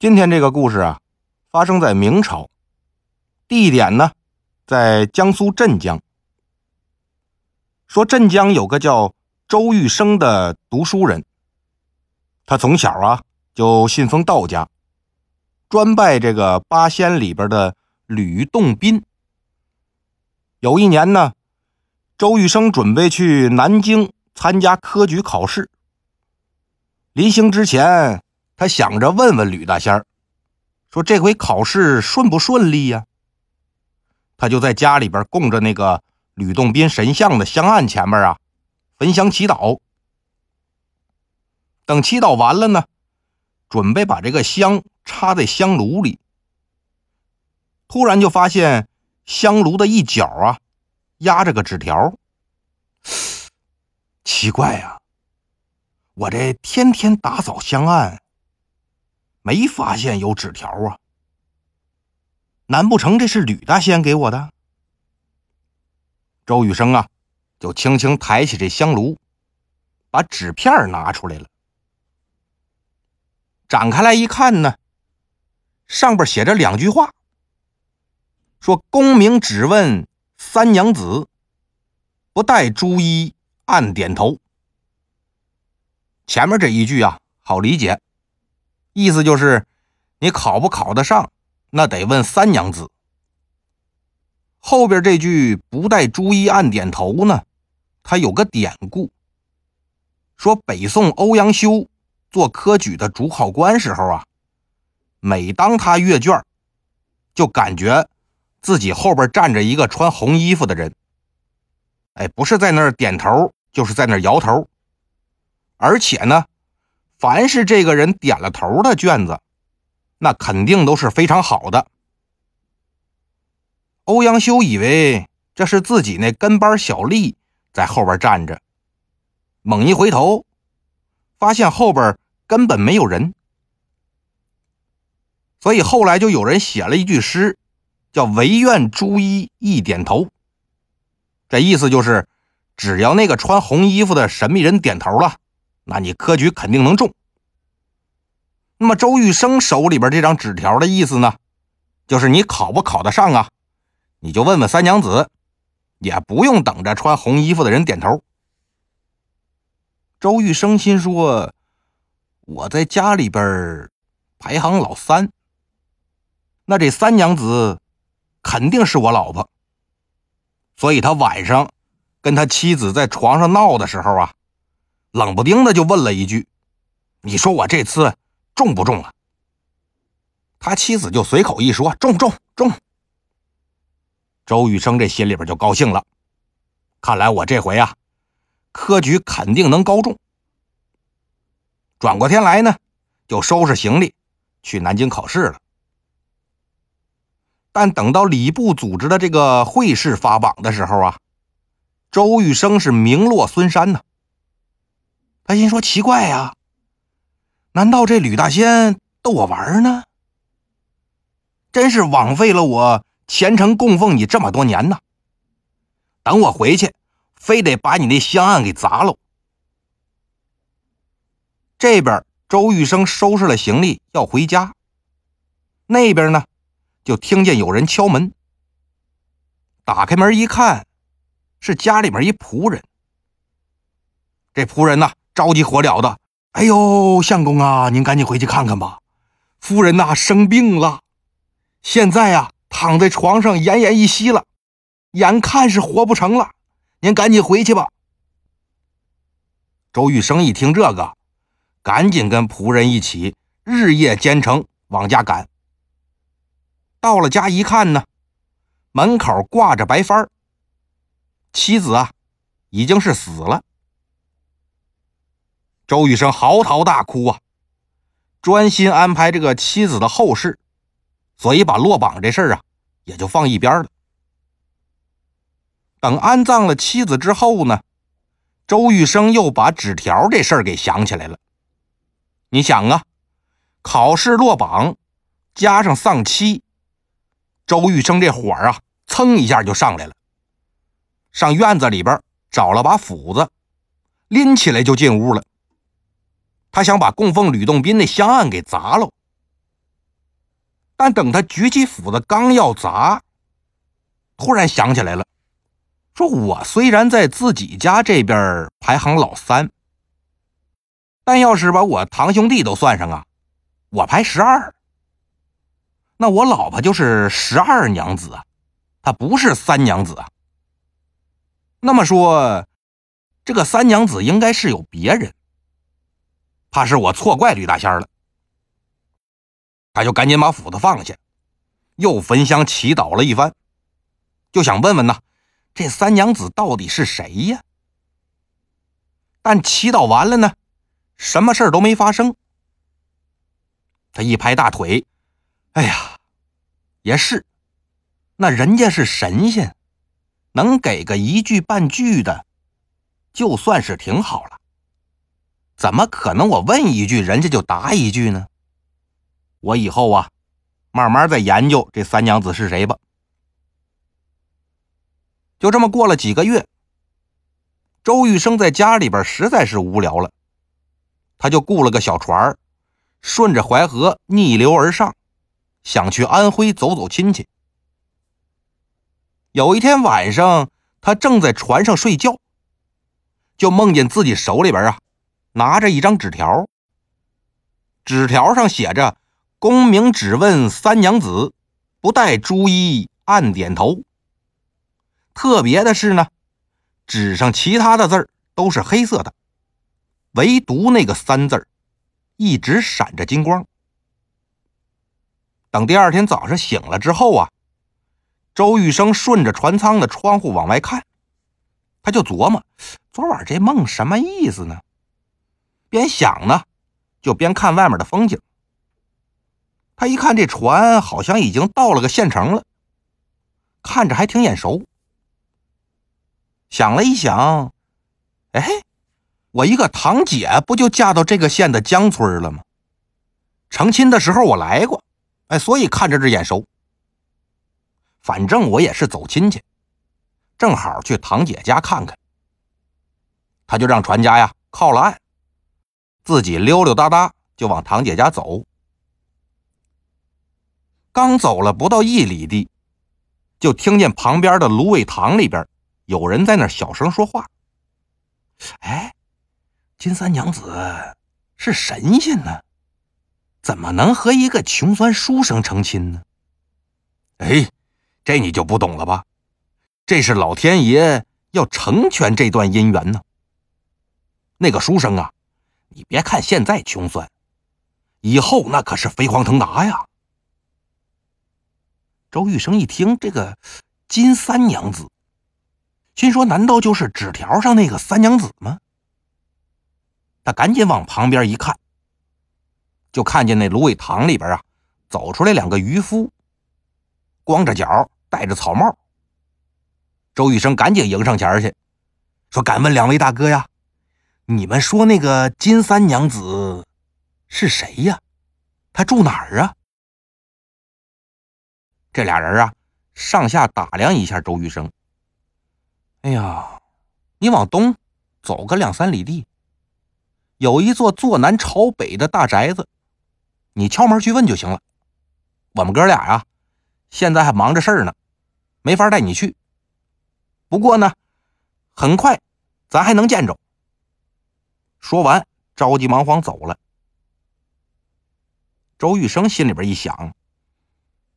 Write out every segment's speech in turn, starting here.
今天这个故事啊，发生在明朝，地点呢在江苏镇江。说镇江有个叫周玉生的读书人，他从小啊就信奉道家，专拜这个八仙里边的吕洞宾。有一年呢，周玉生准备去南京参加科举考试，临行之前。他想着问问吕大仙儿，说这回考试顺不顺利呀？他就在家里边供着那个吕洞宾神像的香案前面啊，焚香祈祷。等祈祷完了呢，准备把这个香插在香炉里，突然就发现香炉的一角啊，压着个纸条。奇怪呀，我这天天打扫香案。没发现有纸条啊？难不成这是吕大仙给我的？周雨生啊，就轻轻抬起这香炉，把纸片拿出来了，展开来一看呢，上边写着两句话，说：“功名只问三娘子，不带朱衣暗点头。”前面这一句啊，好理解。意思就是，你考不考得上，那得问三娘子。后边这句“不带朱衣暗点头”呢，它有个典故，说北宋欧阳修做科举的主考官时候啊，每当他阅卷，就感觉自己后边站着一个穿红衣服的人，哎，不是在那儿点头，就是在那儿摇头，而且呢。凡是这个人点了头的卷子，那肯定都是非常好的。欧阳修以为这是自己那跟班小吏在后边站着，猛一回头，发现后边根本没有人。所以后来就有人写了一句诗，叫“唯愿朱衣一点头”。这意思就是，只要那个穿红衣服的神秘人点头了。那你科举肯定能中。那么周玉生手里边这张纸条的意思呢，就是你考不考得上啊？你就问问三娘子，也不用等着穿红衣服的人点头。周玉生心说：“我在家里边排行老三，那这三娘子肯定是我老婆。”所以他晚上跟他妻子在床上闹的时候啊。冷不丁的就问了一句：“你说我这次中不中啊？”他妻子就随口一说：“中中中。”周玉生这心里边就高兴了，看来我这回啊，科举肯定能高中。转过天来呢，就收拾行李去南京考试了。但等到礼部组织的这个会试发榜的时候啊，周玉生是名落孙山呢。他心说：“奇怪呀，难道这吕大仙逗我玩呢？真是枉费了我虔诚供奉你这么多年呐！等我回去，非得把你那香案给砸喽！”这边周玉生收拾了行李要回家，那边呢，就听见有人敲门。打开门一看，是家里面一仆人。这仆人呢？着急火燎的，哎呦，相公啊，您赶紧回去看看吧，夫人呐生病了，现在呀躺在床上奄奄一息了，眼看是活不成了，您赶紧回去吧。周玉生一听这个，赶紧跟仆人一起日夜兼程往家赶。到了家一看呢，门口挂着白幡妻子啊已经是死了。周玉生嚎啕大哭啊，专心安排这个妻子的后事，所以把落榜这事儿啊也就放一边了。等安葬了妻子之后呢，周玉生又把纸条这事儿给想起来了。你想啊，考试落榜，加上丧妻，周玉生这火啊，噌一下就上来了。上院子里边找了把斧子，拎起来就进屋了。他想把供奉吕洞宾那香案给砸了，但等他举起斧子刚要砸，突然想起来了，说：“我虽然在自己家这边排行老三，但要是把我堂兄弟都算上啊，我排十二。那我老婆就是十二娘子啊，她不是三娘子啊。那么说，这个三娘子应该是有别人，怕是我错怪吕大仙了。”他就赶紧把斧子放下，又焚香祈祷了一番，就想问问呢，这三娘子到底是谁呀？但祈祷完了呢，什么事都没发生。他一拍大腿，哎呀，也是，那人家是神仙，能给个一句半句的，就算是挺好了。怎么可能我问一句，人家就答一句呢？我以后啊，慢慢再研究这三娘子是谁吧。就这么过了几个月，周玉生在家里边实在是无聊了，他就雇了个小船，顺着淮河逆流而上，想去安徽走走亲戚。有一天晚上，他正在船上睡觉，就梦见自己手里边啊拿着一张纸条，纸条上写着。功名只问三娘子，不带朱衣暗点头。特别的是呢，纸上其他的字都是黑色的，唯独那个三字一直闪着金光。等第二天早上醒了之后啊，周玉生顺着船舱的窗户往外看，他就琢磨昨晚这梦什么意思呢？边想呢，就边看外面的风景。他一看这船好像已经到了个县城了，看着还挺眼熟。想了一想，哎，我一个堂姐不就嫁到这个县的江村了吗？成亲的时候我来过，哎，所以看着这眼熟。反正我也是走亲戚，正好去堂姐家看看。他就让船家呀靠了岸，自己溜溜达达就往堂姐家走。刚走了不到一里地，就听见旁边的芦苇塘里边有人在那小声说话。哎，金三娘子是神仙呢，怎么能和一个穷酸书生成亲呢？哎，这你就不懂了吧？这是老天爷要成全这段姻缘呢。那个书生啊，你别看现在穷酸，以后那可是飞黄腾达呀。周玉生一听这个金三娘子，心说：“难道就是纸条上那个三娘子吗？”他赶紧往旁边一看，就看见那芦苇塘里边啊，走出来两个渔夫，光着脚，戴着草帽。周玉生赶紧迎上前去，说：“敢问两位大哥呀，你们说那个金三娘子是谁呀？她住哪儿啊？”这俩人啊，上下打量一下周玉生。哎呀，你往东走个两三里地，有一座坐南朝北的大宅子，你敲门去问就行了。我们哥俩呀，现在还忙着事儿呢，没法带你去。不过呢，很快咱还能见着。说完，着急忙慌走了。周玉生心里边一想。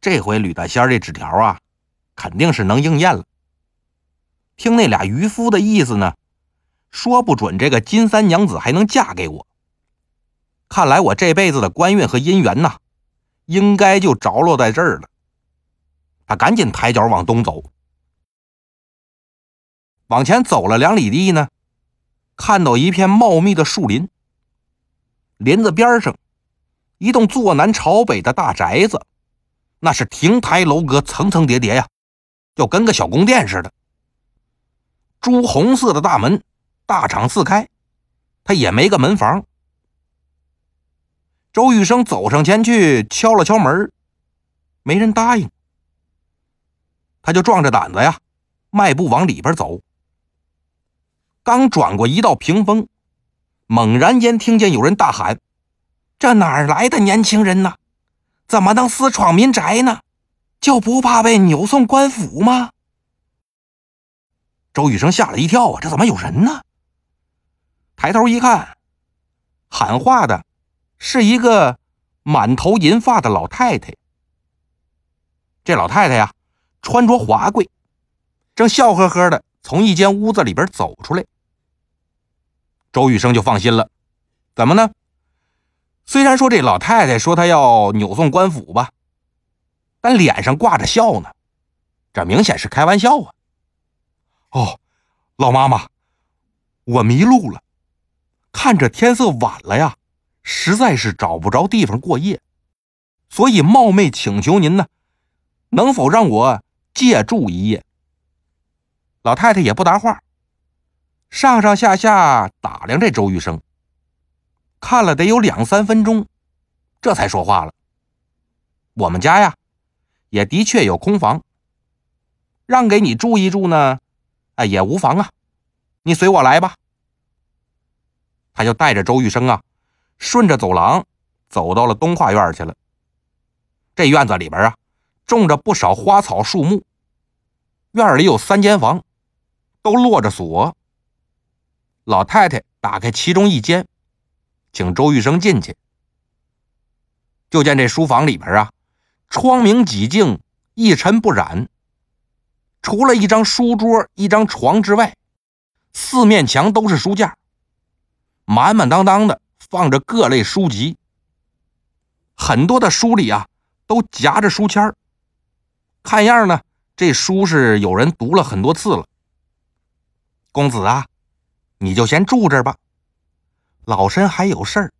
这回吕大仙这纸条啊，肯定是能应验了。听那俩渔夫的意思呢，说不准这个金三娘子还能嫁给我。看来我这辈子的官运和姻缘呐，应该就着落在这儿了。他赶紧抬脚往东走，往前走了两里地呢，看到一片茂密的树林，林子边上一栋坐南朝北的大宅子。那是亭台楼阁，层层叠叠呀，就跟个小宫殿似的。朱红色的大门，大敞四开，他也没个门房。周玉生走上前去敲了敲门，没人答应。他就壮着胆子呀，迈步往里边走。刚转过一道屏风，猛然间听见有人大喊：“这哪儿来的年轻人呢？”怎么能私闯民宅呢？就不怕被扭送官府吗？周雨生吓了一跳啊！这怎么有人呢？抬头一看，喊话的是一个满头银发的老太太。这老太太呀，穿着华贵，正笑呵呵的从一间屋子里边走出来。周玉生就放心了，怎么呢？虽然说这老太太说她要扭送官府吧。但脸上挂着笑呢，这明显是开玩笑啊！哦，老妈妈，我迷路了，看着天色晚了呀，实在是找不着地方过夜，所以冒昧请求您呢，能否让我借住一夜？老太太也不答话，上上下下打量这周玉生，看了得有两三分钟，这才说话了：“我们家呀。”也的确有空房，让给你住一住呢，哎，也无妨啊。你随我来吧。他就带着周玉生啊，顺着走廊走到了东画院去了。这院子里边啊，种着不少花草树木，院里有三间房，都落着锁。老太太打开其中一间，请周玉生进去。就见这书房里边啊。窗明几净，一尘不染。除了一张书桌、一张床之外，四面墙都是书架，满满当当的放着各类书籍。很多的书里啊，都夹着书签看样呢，这书是有人读了很多次了。公子啊，你就先住这吧，老身还有事儿，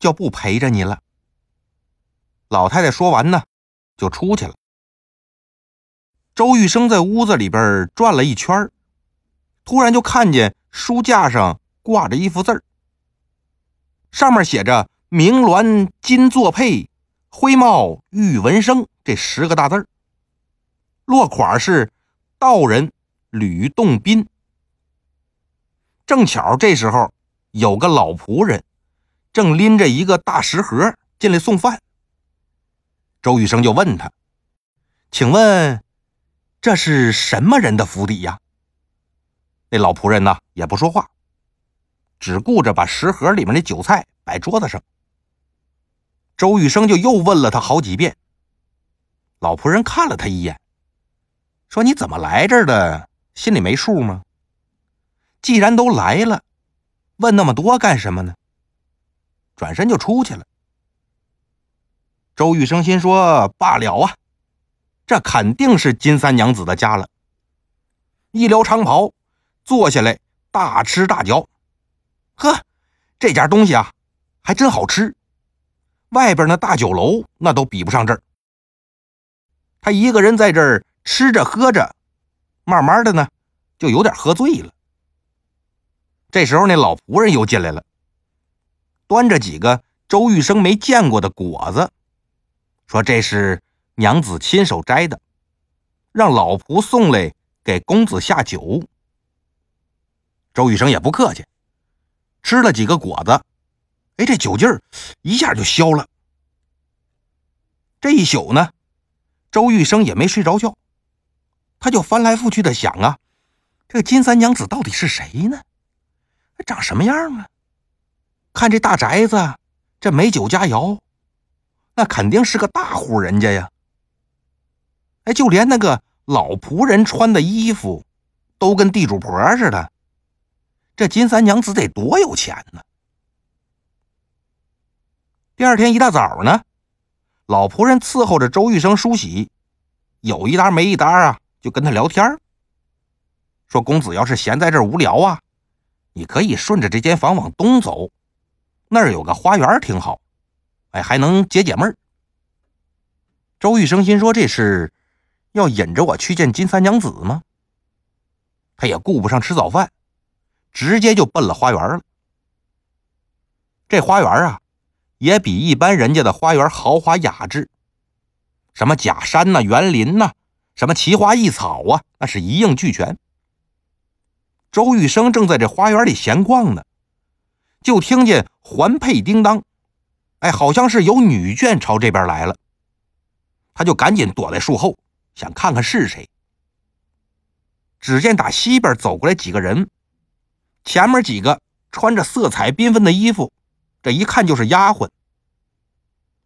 就不陪着你了。老太太说完呢。就出去了。周玉生在屋子里边转了一圈突然就看见书架上挂着一幅字儿，上面写着“明鸾金作配，灰帽玉纹生”这十个大字落款是道人吕洞宾。正巧这时候有个老仆人正拎着一个大食盒进来送饭。周玉生就问他：“请问，这是什么人的府邸呀？”那老仆人呢也不说话，只顾着把食盒里面的酒菜摆桌子上。周玉生就又问了他好几遍。老仆人看了他一眼，说：“你怎么来这儿的？心里没数吗？既然都来了，问那么多干什么呢？”转身就出去了。周玉生心说：“罢了啊，这肯定是金三娘子的家了。”一撩长袍，坐下来大吃大嚼。呵，这家东西啊，还真好吃。外边那大酒楼那都比不上这儿。他一个人在这儿吃着喝着，慢慢的呢，就有点喝醉了。这时候，那老仆人又进来了，端着几个周玉生没见过的果子。说这是娘子亲手摘的，让老仆送来给公子下酒。周玉生也不客气，吃了几个果子，哎，这酒劲儿一下就消了。这一宿呢，周玉生也没睡着觉，他就翻来覆去的想啊，这个金三娘子到底是谁呢？长什么样啊？看这大宅子，这美酒佳肴。那肯定是个大户人家呀！哎，就连那个老仆人穿的衣服，都跟地主婆似的。这金三娘子得多有钱呢！第二天一大早呢，老仆人伺候着周玉生梳洗，有一搭没一搭啊，就跟他聊天说：“公子要是闲在这儿无聊啊，你可以顺着这间房往东走，那儿有个花园，挺好。”哎，还能解解闷儿。周玉生心说：“这是要引着我去见金三娘子吗？”他也顾不上吃早饭，直接就奔了花园了。这花园啊，也比一般人家的花园豪华雅致，什么假山呐、园林呐，什么奇花异草啊，那是一应俱全。周玉生正在这花园里闲逛呢，就听见环佩叮当。哎，好像是有女眷朝这边来了。他就赶紧躲在树后，想看看是谁。只见打西边走过来几个人，前面几个穿着色彩缤纷的衣服，这一看就是丫鬟。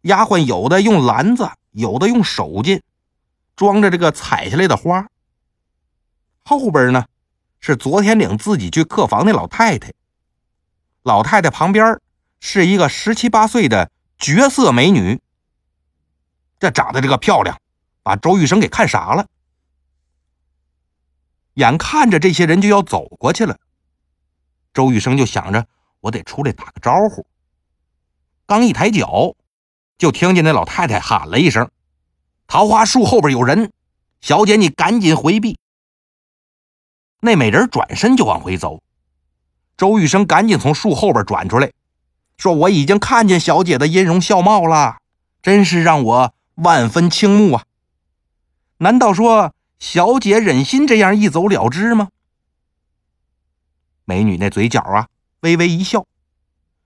丫鬟有的用篮子，有的用手巾，装着这个采下来的花。后边呢，是昨天领自己去客房那老太太。老太太旁边是一个十七八岁的绝色美女。这长得这个漂亮，把周玉生给看傻了。眼看着这些人就要走过去了，周玉生就想着我得出来打个招呼。刚一抬脚。就听见那老太太喊了一声：“桃花树后边有人，小姐你赶紧回避。”那美人转身就往回走，周玉生赶紧从树后边转出来，说：“我已经看见小姐的音容笑貌了，真是让我万分倾慕啊！难道说小姐忍心这样一走了之吗？”美女那嘴角啊微微一笑，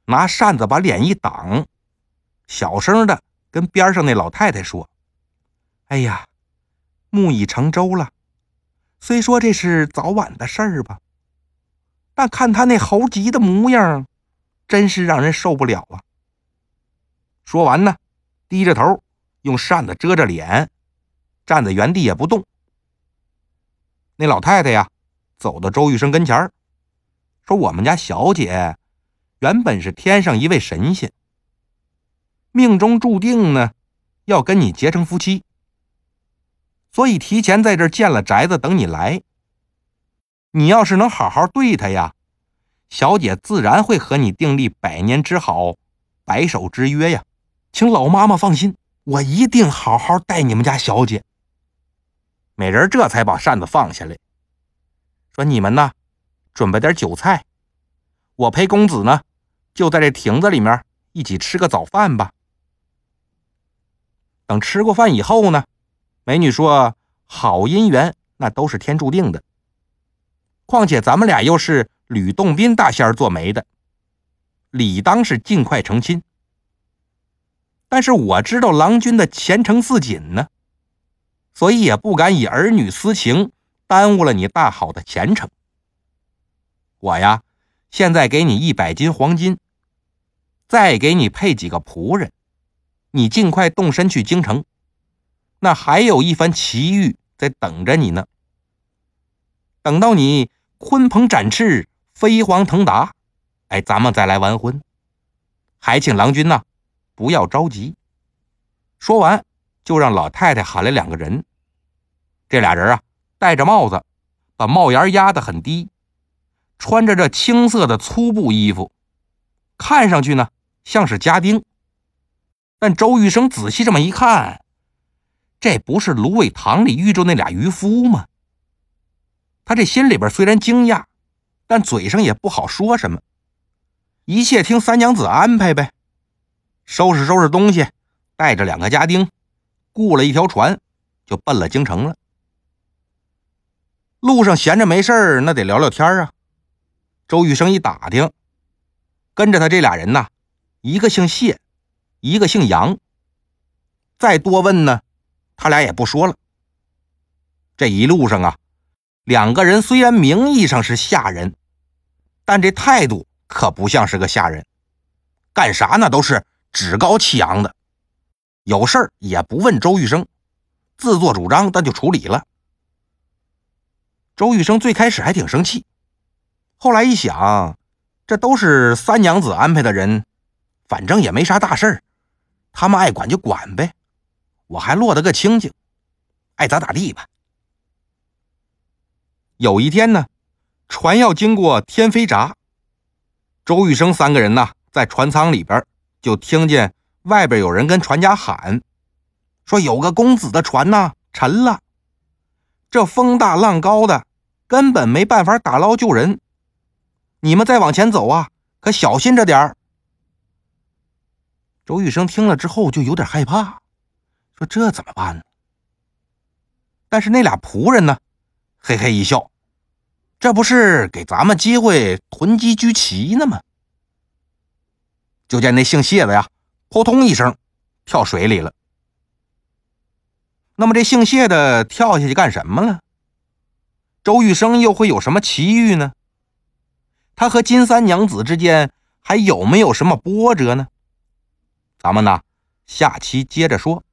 拿扇子把脸一挡。小声的跟边上那老太太说：“哎呀，木已成舟了。虽说这是早晚的事儿吧，但看他那猴急的模样，真是让人受不了啊。”说完呢，低着头用扇子遮着脸，站在原地也不动。那老太太呀，走到周玉生跟前儿说：“我们家小姐原本是天上一位神仙。”命中注定呢，要跟你结成夫妻，所以提前在这建了宅子等你来。你要是能好好对她呀，小姐自然会和你订立百年之好、白首之约呀。请老妈妈放心，我一定好好待你们家小姐。美人这才把扇子放下来，说：“你们呢，准备点酒菜，我陪公子呢，就在这亭子里面一起吃个早饭吧。”等吃过饭以后呢，美女说：“好姻缘那都是天注定的。况且咱们俩又是吕洞宾大仙儿做媒的，理当是尽快成亲。但是我知道郎君的前程似锦呢，所以也不敢以儿女私情耽误了你大好的前程。我呀，现在给你一百斤黄金，再给你配几个仆人。”你尽快动身去京城，那还有一番奇遇在等着你呢。等到你鲲鹏展翅、飞黄腾达，哎，咱们再来完婚。还请郎君呐，不要着急。说完，就让老太太喊来两个人。这俩人啊，戴着帽子，把帽檐压得很低，穿着这青色的粗布衣服，看上去呢，像是家丁。但周玉生仔细这么一看，这不是芦苇塘里遇着那俩渔夫吗？他这心里边虽然惊讶，但嘴上也不好说什么，一切听三娘子安排呗。收拾收拾东西，带着两个家丁，雇了一条船，就奔了京城了。路上闲着没事那得聊聊天啊。周玉生一打听，跟着他这俩人呐，一个姓谢。一个姓杨，再多问呢，他俩也不说了。这一路上啊，两个人虽然名义上是下人，但这态度可不像是个下人，干啥那都是趾高气扬的，有事儿也不问周玉生，自作主张，但就处理了。周玉生最开始还挺生气，后来一想，这都是三娘子安排的人，反正也没啥大事儿。他们爱管就管呗，我还落得个清净，爱咋咋地吧。有一天呢，船要经过天飞闸，周玉生三个人呢在船舱里边，就听见外边有人跟船家喊，说有个公子的船呐沉了，这风大浪高的，根本没办法打捞救人，你们再往前走啊，可小心着点儿。周玉生听了之后就有点害怕，说：“这怎么办呢？”但是那俩仆人呢，嘿嘿一笑：“这不是给咱们机会囤积居奇呢吗？”就见那姓谢的呀，扑通一声跳水里了。那么这姓谢的跳下去干什么了？周玉生又会有什么奇遇呢？他和金三娘子之间还有没有什么波折呢？咱们呢，下期接着说。